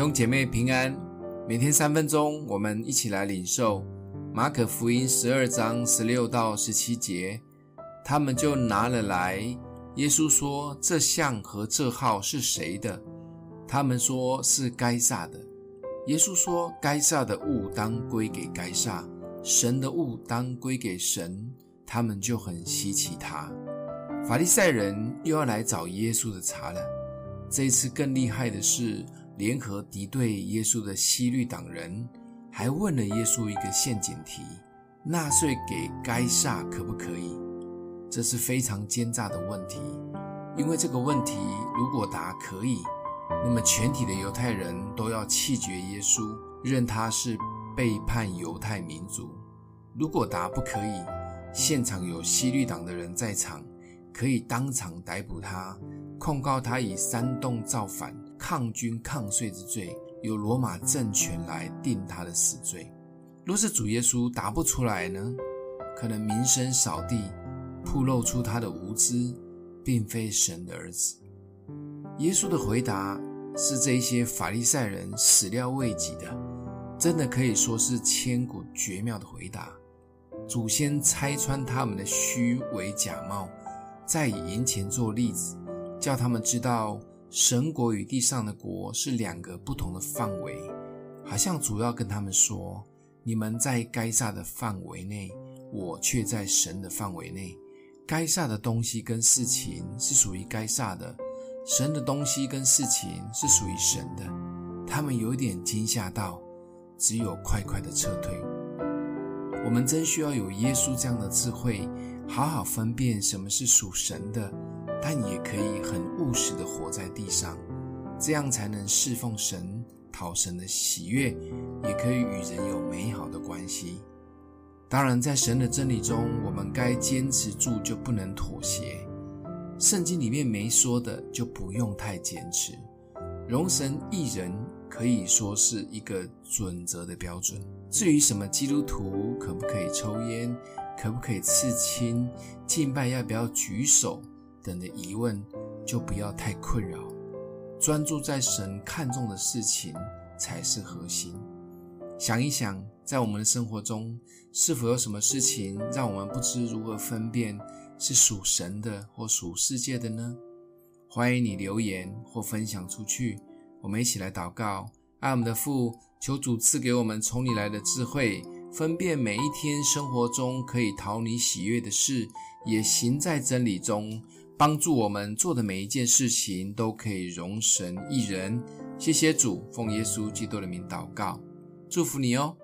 兄姐妹平安，每天三分钟，我们一起来领受马可福音十二章十六到十七节。他们就拿了来，耶稣说：“这像和这号是谁的？”他们说是该撒的。耶稣说：“该撒的物当归给该撒，神的物当归给神。”他们就很稀奇他。法利赛人又要来找耶稣的茬了。这一次更厉害的是，联合敌对耶稣的希律党人，还问了耶稣一个陷阱题：纳税给该撒可不可以？这是非常奸诈的问题，因为这个问题如果答可以，那么全体的犹太人都要弃绝耶稣，认他是背叛犹太民族；如果答不可以，现场有希律党的人在场。可以当场逮捕他，控告他以煽动造反、抗军抗税之罪，由罗马政权来定他的死罪。若是主耶稣答不出来呢？可能名声扫地，暴露出他的无知，并非神的儿子。耶稣的回答是这一些法利赛人始料未及的，真的可以说是千古绝妙的回答。祖先拆穿他们的虚伪假冒。再以银钱做例子，叫他们知道神国与地上的国是两个不同的范围，好像主要跟他们说：你们在该撒的范围内，我却在神的范围内。该撒的东西跟事情是属于该撒的，神的东西跟事情是属于神的。他们有点惊吓到，只有快快的撤退。我们真需要有耶稣这样的智慧。好好分辨什么是属神的，但也可以很务实的活在地上，这样才能侍奉神、讨神的喜悦，也可以与人有美好的关系。当然，在神的真理中，我们该坚持住，就不能妥协。圣经里面没说的，就不用太坚持。容神一人可以说是一个准则的标准。至于什么基督徒可不可以抽烟？可不可以刺青？敬拜要不要举手？等的疑问，就不要太困扰，专注在神看重的事情才是核心。想一想，在我们的生活中，是否有什么事情让我们不知如何分辨是属神的或属世界的呢？欢迎你留言或分享出去，我们一起来祷告。爱我们的父，求主赐给我们从你来的智慧。分辨每一天生活中可以讨你喜悦的事，也行在真理中，帮助我们做的每一件事情都可以容神一人。谢谢主，奉耶稣基督的名祷告，祝福你哦。